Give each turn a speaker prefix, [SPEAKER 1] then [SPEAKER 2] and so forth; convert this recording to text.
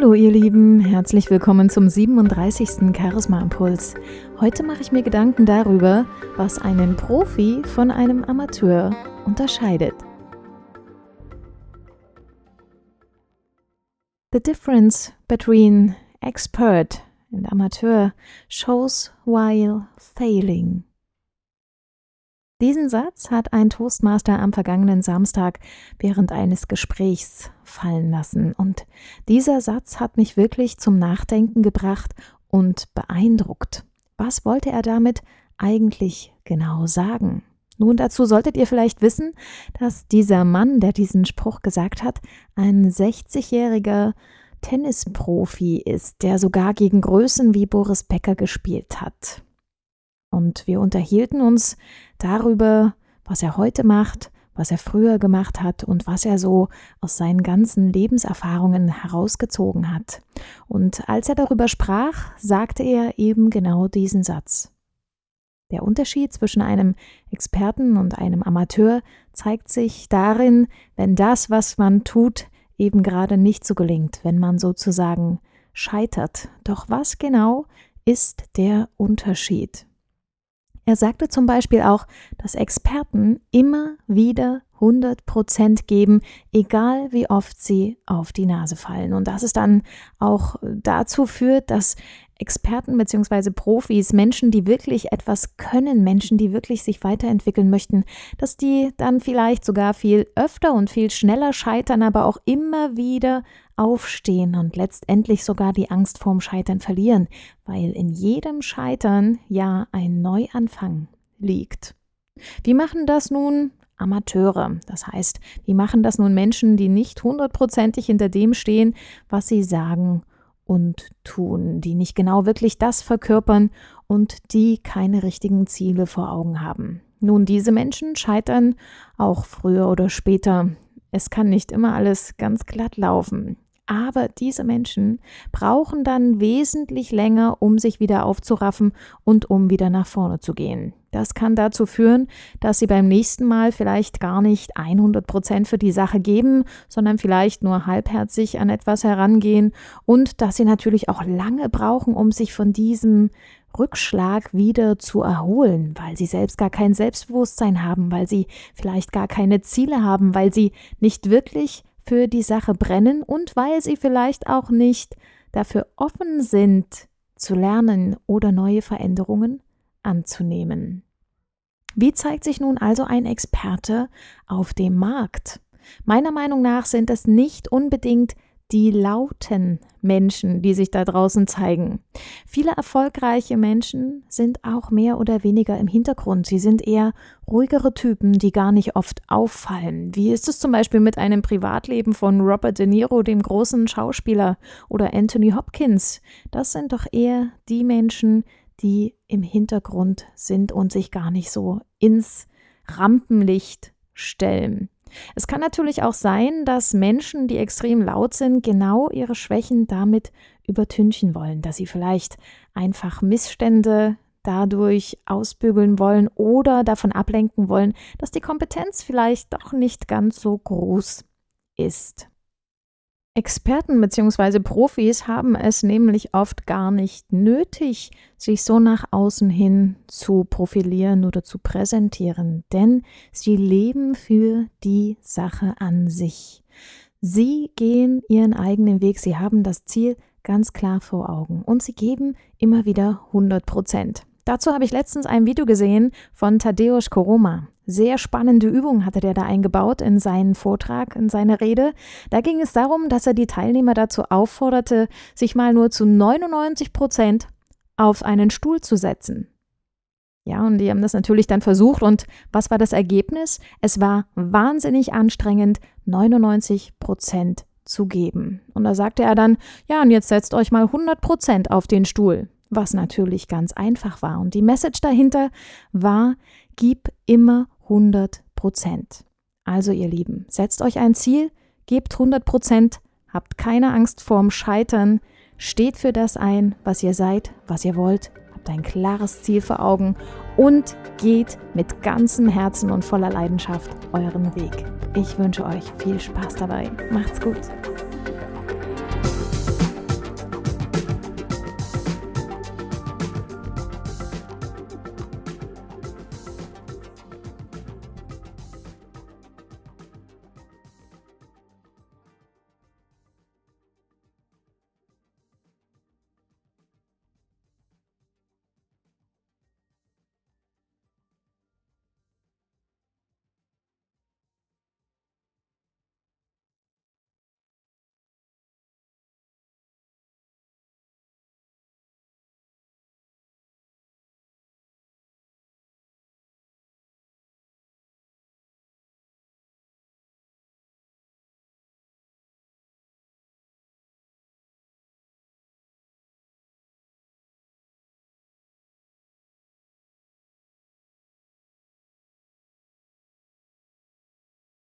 [SPEAKER 1] Hallo ihr Lieben, herzlich willkommen zum 37. Charisma Impuls. Heute mache ich mir Gedanken darüber, was einen Profi von einem Amateur unterscheidet. The difference between expert and amateur shows while failing. Diesen Satz hat ein Toastmaster am vergangenen Samstag während eines Gesprächs fallen lassen. Und dieser Satz hat mich wirklich zum Nachdenken gebracht und beeindruckt. Was wollte er damit eigentlich genau sagen? Nun, dazu solltet ihr vielleicht wissen, dass dieser Mann, der diesen Spruch gesagt hat, ein 60-jähriger Tennisprofi ist, der sogar gegen Größen wie Boris Becker gespielt hat. Und wir unterhielten uns darüber, was er heute macht, was er früher gemacht hat und was er so aus seinen ganzen Lebenserfahrungen herausgezogen hat. Und als er darüber sprach, sagte er eben genau diesen Satz. Der Unterschied zwischen einem Experten und einem Amateur zeigt sich darin, wenn das, was man tut, eben gerade nicht so gelingt, wenn man sozusagen scheitert. Doch was genau ist der Unterschied? Er sagte zum Beispiel auch, dass Experten immer wieder 100 Prozent geben, egal wie oft sie auf die Nase fallen. Und das es dann auch dazu führt, dass Experten bzw. Profis, Menschen, die wirklich etwas können, Menschen, die wirklich sich weiterentwickeln möchten, dass die dann vielleicht sogar viel öfter und viel schneller scheitern, aber auch immer wieder aufstehen und letztendlich sogar die Angst vorm Scheitern verlieren, weil in jedem Scheitern ja ein Neuanfang liegt. Wie machen das nun Amateure? Das heißt, wie machen das nun Menschen, die nicht hundertprozentig hinter dem stehen, was sie sagen und tun, die nicht genau wirklich das verkörpern und die keine richtigen Ziele vor Augen haben. Nun, diese Menschen scheitern auch früher oder später. Es kann nicht immer alles ganz glatt laufen. Aber diese Menschen brauchen dann wesentlich länger, um sich wieder aufzuraffen und um wieder nach vorne zu gehen. Das kann dazu führen, dass sie beim nächsten Mal vielleicht gar nicht 100 Prozent für die Sache geben, sondern vielleicht nur halbherzig an etwas herangehen und dass sie natürlich auch lange brauchen, um sich von diesem Rückschlag wieder zu erholen, weil sie selbst gar kein Selbstbewusstsein haben, weil sie vielleicht gar keine Ziele haben, weil sie nicht wirklich für die Sache brennen und weil sie vielleicht auch nicht dafür offen sind, zu lernen oder neue Veränderungen anzunehmen. Wie zeigt sich nun also ein Experte auf dem Markt? Meiner Meinung nach sind es nicht unbedingt die lauten Menschen, die sich da draußen zeigen. Viele erfolgreiche Menschen sind auch mehr oder weniger im Hintergrund. Sie sind eher ruhigere Typen, die gar nicht oft auffallen. Wie ist es zum Beispiel mit einem Privatleben von Robert De Niro, dem großen Schauspieler, oder Anthony Hopkins? Das sind doch eher die Menschen, die im Hintergrund sind und sich gar nicht so ins Rampenlicht stellen. Es kann natürlich auch sein, dass Menschen, die extrem laut sind, genau ihre Schwächen damit übertünchen wollen, dass sie vielleicht einfach Missstände dadurch ausbügeln wollen oder davon ablenken wollen, dass die Kompetenz vielleicht doch nicht ganz so groß ist. Experten bzw. Profis haben es nämlich oft gar nicht nötig, sich so nach außen hin zu profilieren oder zu präsentieren, denn sie leben für die Sache an sich. Sie gehen ihren eigenen Weg, sie haben das Ziel ganz klar vor Augen und sie geben immer wieder 100 Prozent. Dazu habe ich letztens ein Video gesehen von Tadeusz Koroma. Sehr spannende Übung hatte der da eingebaut in seinen Vortrag, in seine Rede. Da ging es darum, dass er die Teilnehmer dazu aufforderte, sich mal nur zu 99 Prozent auf einen Stuhl zu setzen. Ja, und die haben das natürlich dann versucht. Und was war das Ergebnis? Es war wahnsinnig anstrengend, 99 Prozent zu geben. Und da sagte er dann, ja, und jetzt setzt euch mal 100 Prozent auf den Stuhl was natürlich ganz einfach war. Und die Message dahinter war, gib immer 100 Prozent. Also ihr Lieben, setzt euch ein Ziel, gebt 100 Prozent, habt keine Angst vorm Scheitern, steht für das ein, was ihr seid, was ihr wollt, habt ein klares Ziel vor Augen und geht mit ganzem Herzen und voller Leidenschaft euren Weg. Ich wünsche euch viel Spaß dabei. Macht's gut.